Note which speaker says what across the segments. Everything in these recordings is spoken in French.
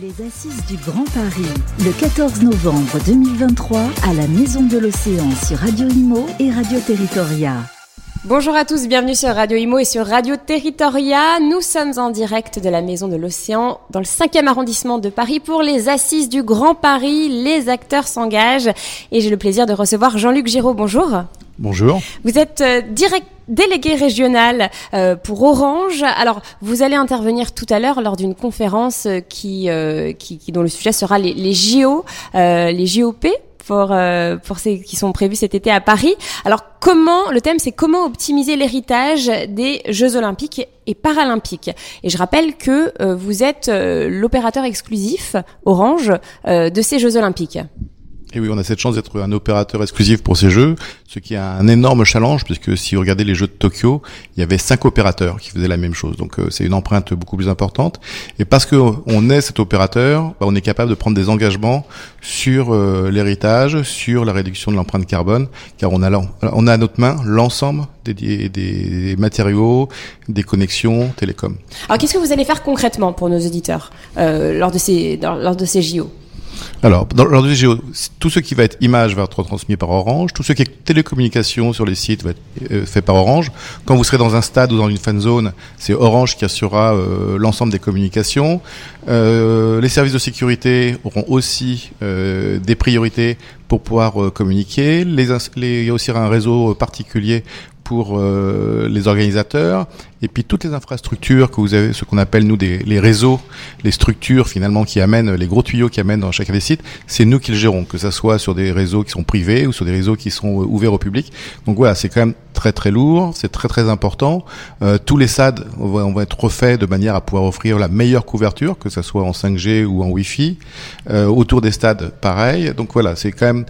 Speaker 1: Les Assises du Grand Paris, le 14 novembre 2023 à la Maison de l'Océan sur Radio Imo et Radio Territoria.
Speaker 2: Bonjour à tous, bienvenue sur Radio Imo et sur Radio Territoria. Nous sommes en direct de la Maison de l'Océan dans le 5e arrondissement de Paris pour les Assises du Grand Paris. Les acteurs s'engagent et j'ai le plaisir de recevoir Jean-Luc Giraud. Bonjour.
Speaker 3: Bonjour.
Speaker 2: Vous êtes euh, direct délégué régional euh, pour Orange. Alors, vous allez intervenir tout à l'heure lors d'une conférence euh, qui, qui, qui, dont le sujet sera les, les JO, les JOP pour pour ces qui sont prévus cet été à Paris. Alors comment le thème c'est comment optimiser l'héritage des Jeux olympiques et paralympiques. Et je rappelle que vous êtes l'opérateur exclusif Orange de ces Jeux olympiques.
Speaker 3: Et oui, on a cette chance d'être un opérateur exclusif pour ces jeux, ce qui est un énorme challenge, puisque si vous regardez les jeux de Tokyo, il y avait cinq opérateurs qui faisaient la même chose. Donc euh, c'est une empreinte beaucoup plus importante. Et parce qu'on est cet opérateur, bah, on est capable de prendre des engagements sur euh, l'héritage, sur la réduction de l'empreinte carbone, car on a, on a à notre main l'ensemble des, des, matériaux, des connexions télécom.
Speaker 2: Alors qu'est-ce que vous allez faire concrètement pour nos auditeurs euh, lors de ces lors de ces JO
Speaker 3: alors, dans l'ordre géo, tout ce qui va être image va être transmis par Orange, tout ce qui est télécommunication sur les sites va être euh, fait par Orange. Quand vous serez dans un stade ou dans une fan zone, c'est Orange qui assurera euh, l'ensemble des communications. Euh, les services de sécurité auront aussi des priorités pour pouvoir communiquer. Les, les, il y a aussi un réseau particulier pour euh, les organisateurs et puis toutes les infrastructures que vous avez, ce qu'on appelle nous des, les réseaux, les structures finalement qui amènent les gros tuyaux qui amènent dans chacun des sites, c'est nous qui le gérons, que ça soit sur des réseaux qui sont privés ou sur des réseaux qui sont euh, ouverts au public. Donc voilà, c'est quand même très très lourd, c'est très très important. Euh, tous les SAD on va, être refaits de manière à pouvoir offrir la meilleure couverture, que ça soit en 5G ou en Wi-Fi. Euh, autour des stades, pareil. Donc voilà, c'est quand même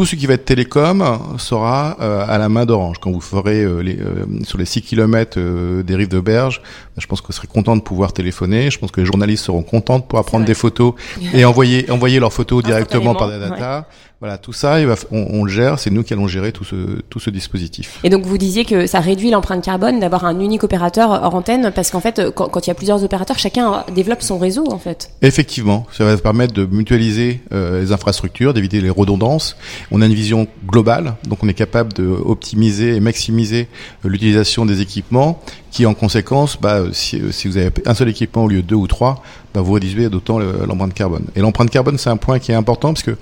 Speaker 3: tout ce qui va être télécom sera euh, à la main d'Orange. Quand vous ferez euh, les, euh, sur les 6 km des rives de Berge, je pense que vous serez content de pouvoir téléphoner. Je pense que les journalistes seront contents de pouvoir prendre des photos et envoyer envoyer leurs photos directement par des data. Voilà, tout ça, on, le gère, c'est nous qui allons gérer tout ce, tout ce dispositif.
Speaker 2: Et donc vous disiez que ça réduit l'empreinte carbone d'avoir un unique opérateur hors antenne, parce qu'en fait, quand, quand, il y a plusieurs opérateurs, chacun développe son réseau en fait.
Speaker 3: Effectivement, ça va permettre de mutualiser euh, les infrastructures, d'éviter les redondances. On a une vision globale, donc on est capable de optimiser et maximiser euh, l'utilisation des équipements, qui en conséquence, bah, si, si vous avez un seul équipement au lieu de deux ou trois, bah, vous réduisez d'autant l'empreinte carbone. Et l'empreinte carbone, c'est un point qui est important parce que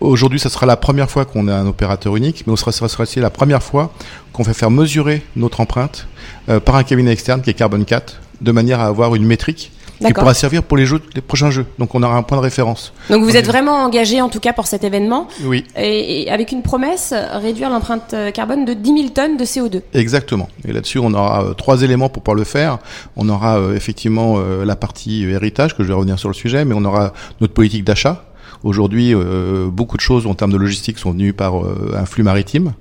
Speaker 3: aujourd'hui, ça sera la première fois qu'on a un opérateur unique, mais ce sera, sera aussi la première fois qu'on fait faire mesurer notre empreinte euh, par un cabinet externe qui est Carbon 4, de manière à avoir une métrique qui pourra servir pour les jeux, les prochains jeux. Donc on aura un point de référence.
Speaker 2: Donc vous êtes vraiment engagé en tout cas pour cet événement.
Speaker 3: Oui.
Speaker 2: Et, avec une promesse, réduire l'empreinte euh, carbone de 10 000 tonnes de CO2.
Speaker 3: Exactement. Et là-dessus, on aura euh, trois éléments pour pouvoir le faire. On aura euh, effectivement la partie héritage, que je vais revenir sur le sujet, mais on aura notre politique d'achat Aujourd'hui, euh, beaucoup de choses en termes de logistique sont venues par euh, un flux maritime.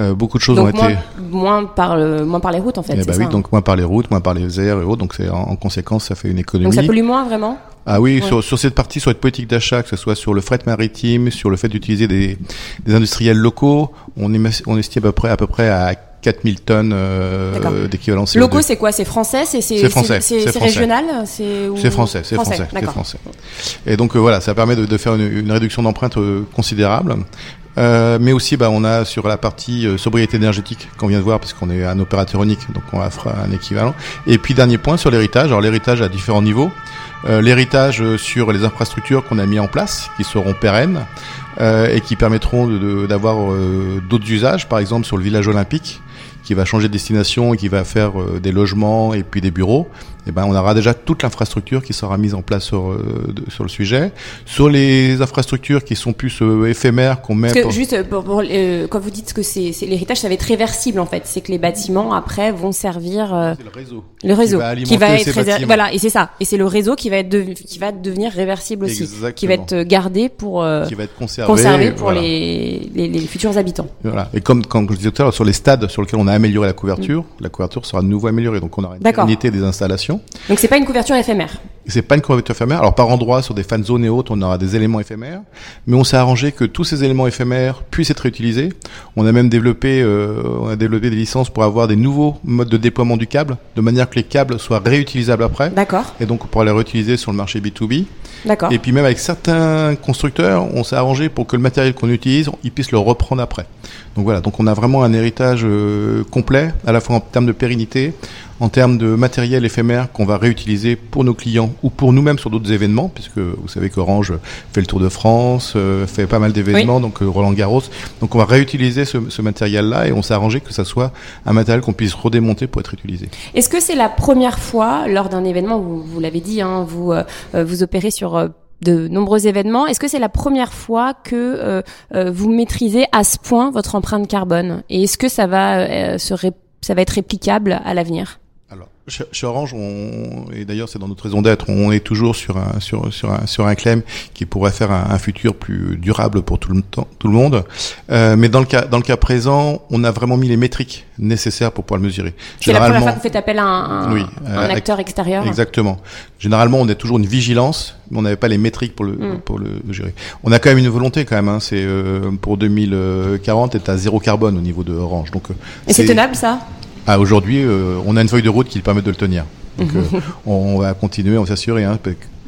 Speaker 3: Euh, beaucoup de choses ont
Speaker 2: moins,
Speaker 3: été
Speaker 2: moins par le, moins par les routes en fait.
Speaker 3: Eh bah oui, hein. donc moins par les routes, moins par les airs et autres. Donc c'est en, conséquence, ça fait une économie.
Speaker 2: Donc ça pollue moins vraiment?
Speaker 3: Ah oui, sur, sur cette partie, sur cette politique d'achat, que ce soit sur le fret maritime, sur le fait d'utiliser des, des industriels locaux, on, on estime à peu près à peu près à 4000 tonnes euh, d'équivalent CO2.
Speaker 2: Locaux, c'est quoi? C'est français? C'est
Speaker 3: français
Speaker 2: C'est régional?
Speaker 3: C'est français, c'est français. français. Et donc euh, voilà, ça permet de, de faire une, une réduction d'empreinte euh, considérable. Mais aussi, bah, on a sur la partie sobriété énergétique qu'on vient de voir, puisqu'on est un opérateur unique, donc on fera un équivalent. Et puis dernier point sur l'héritage. Alors l'héritage à différents niveaux. L'héritage sur les infrastructures qu'on a mis en place, qui seront pérennes et qui permettront d'avoir d'autres usages, par exemple sur le village olympique qui va changer de destination et qui va faire euh, des logements et puis des bureaux, eh ben, on aura déjà toute l'infrastructure qui sera mise en place sur, euh, sur le sujet. Sur les infrastructures qui sont plus euh, éphémères, qu'on met...
Speaker 2: Parce que juste, quand vous dites que c'est l'héritage, ça va être réversible en fait. C'est que les bâtiments, après, vont servir...
Speaker 3: c'est le réseau.
Speaker 2: Le réseau. Qui va, être Voilà, et c'est ça. Et c'est le réseau qui va, être qui va devenir réversible aussi. Qui va être gardé pour...
Speaker 3: qui va être conservé,
Speaker 2: pour les, les, les, futurs habitants.
Speaker 3: Voilà. Et comme, comme je disais tout à l'heure, sur les stades sur lesquels on a améliorer la couverture. La couverture sera de nouveau améliorée. Donc on aura une unité des installations consommation.
Speaker 2: Donc c'est pas une couverture éphémère.
Speaker 3: C'est pas une couverture éphémère. Alors par endroit, sur des fan zones et autres, on aura des éléments éphémères, mais on s'est arrangé que tous ces éléments éphémères puissent être réutilisés. On a même développé, euh, on a développé des licences pour avoir des nouveaux modes de déploiement du câble, de manière que les câbles soient réutilisables après.
Speaker 2: D'accord.
Speaker 3: Et donc on pourra les réutiliser sur le marché B2B.
Speaker 2: D'accord.
Speaker 3: Et puis même avec certains constructeurs, on s'est arrangé pour que le matériel qu'on utilise, ils puissent le reprendre après. Donc voilà, donc on a vraiment un héritage euh, complet, à la fois en termes de pérennité, en termes de matériel éphémère qu'on va réutiliser pour nos clients ou pour nous-mêmes sur d'autres événements, puisque vous savez qu'Orange fait le Tour de France, euh, fait pas mal d'événements, donc euh, Roland Garros. Donc on va réutiliser ce, ce matériel-là et on s'est arrangé que ça soit un matériel qu'on puisse redémonter pour être utilisé.
Speaker 2: Est-ce que c'est la première fois lors d'un événement, vous, vous l'avez dit, hein, vous, euh, vous opérez sur euh, de nombreux événements. Est-ce que c'est la première fois que euh, euh, vous maîtrisez à ce point votre empreinte carbone? Et est-ce que ça va euh, se ré- ça va être réplicable à l'avenir?
Speaker 3: Alors, chez, Orange, on, et d'ailleurs c'est dans notre raison d'être, on est toujours sur un, sur, sur un, sur un claim qui pourrait faire un, un futur plus durable pour tout le, temps, tout le monde. Euh, mais dans le, cas, dans le cas présent, on a vraiment mis les métriques nécessaires pour pouvoir le mesurer.
Speaker 2: C'est la première fois que vous faites appel à un,
Speaker 3: Oui,
Speaker 2: un
Speaker 3: euh,
Speaker 2: acteur extérieur
Speaker 3: Exactement. Généralement, on a toujours une vigilance, mais on n'avait pas les métriques pour le
Speaker 2: Mm.
Speaker 3: pour le gérer. On a quand même une volonté quand même. Hein, c'est euh, pour 2040 être à zéro carbone au niveau de Orange. Donc, euh,
Speaker 2: Et c'est tenable ça?
Speaker 3: Ah, aujourd'hui, euh, on a une feuille de route qui permet de le tenir. Donc, euh, on va continuer, on va s'assurer. Hein,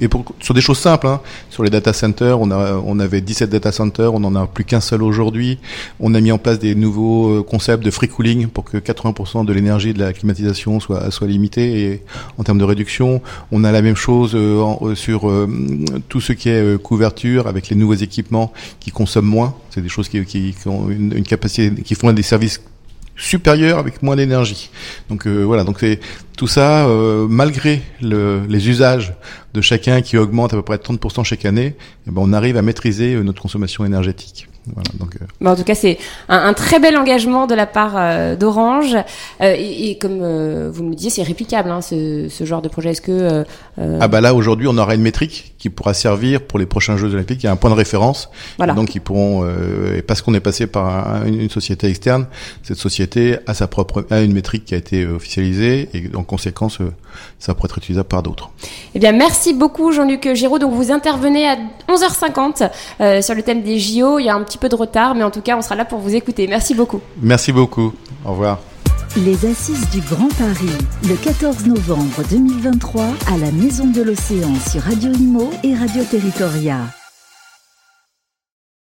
Speaker 3: et pour, sur des choses simples, hein, sur les data centers, on, a, on avait 17 data centers, on en a plus qu'un seul aujourd'hui. On a mis en place des nouveaux euh, concepts de free cooling pour que 80% de l'énergie de la climatisation soit, soit limitée et en termes de réduction. On a la même chose euh, en- euh, sur euh, tout ce qui est euh, couverture avec les nouveaux équipements qui consomment moins. C'est des choses qui, qui, qui ont une, une capacité, qui font des services supérieurs avec moins d'énergie. Donc euh, voilà, donc c'est tout ça, euh, malgré le, les usages de chacun qui augmentent à peu près de 30% chaque année, eh ben, on arrive à maîtriser euh, notre consommation énergétique. Voilà, donc, euh,
Speaker 2: Mais en tout cas, c'est un, un très bel engagement de la part euh, d'Orange. Euh, et, et comme euh, vous me disiez, c'est réplicable, hein, ce, ce genre de projet. Est-ce que euh,
Speaker 3: Ah bah là aujourd'hui on aura une métrique qui pourra servir pour les prochains Jeux Olympiques. Il y a un point de référence.
Speaker 2: Voilà.
Speaker 3: Et donc ils pourront, euh, et parce qu'on est passé par un- une, une société externe, cette société a sa propre a une métrique qui a été euh, officialisée et en conséquence euh, ça pourrait être utilisable par d'autres.
Speaker 2: Eh bien, merci beaucoup Jean-Luc Giraud. Donc, vous intervenez à 11h50 euh, sur le thème des JO. Il y a un petit peu de retard, mais en tout cas, on sera là pour vous écouter. Merci beaucoup.
Speaker 3: Merci beaucoup. Au revoir.
Speaker 1: Les Assises du Grand Paris, le 14 novembre 2023 à la Maison de l'Océan sur Radio Imo et Radio Territoria.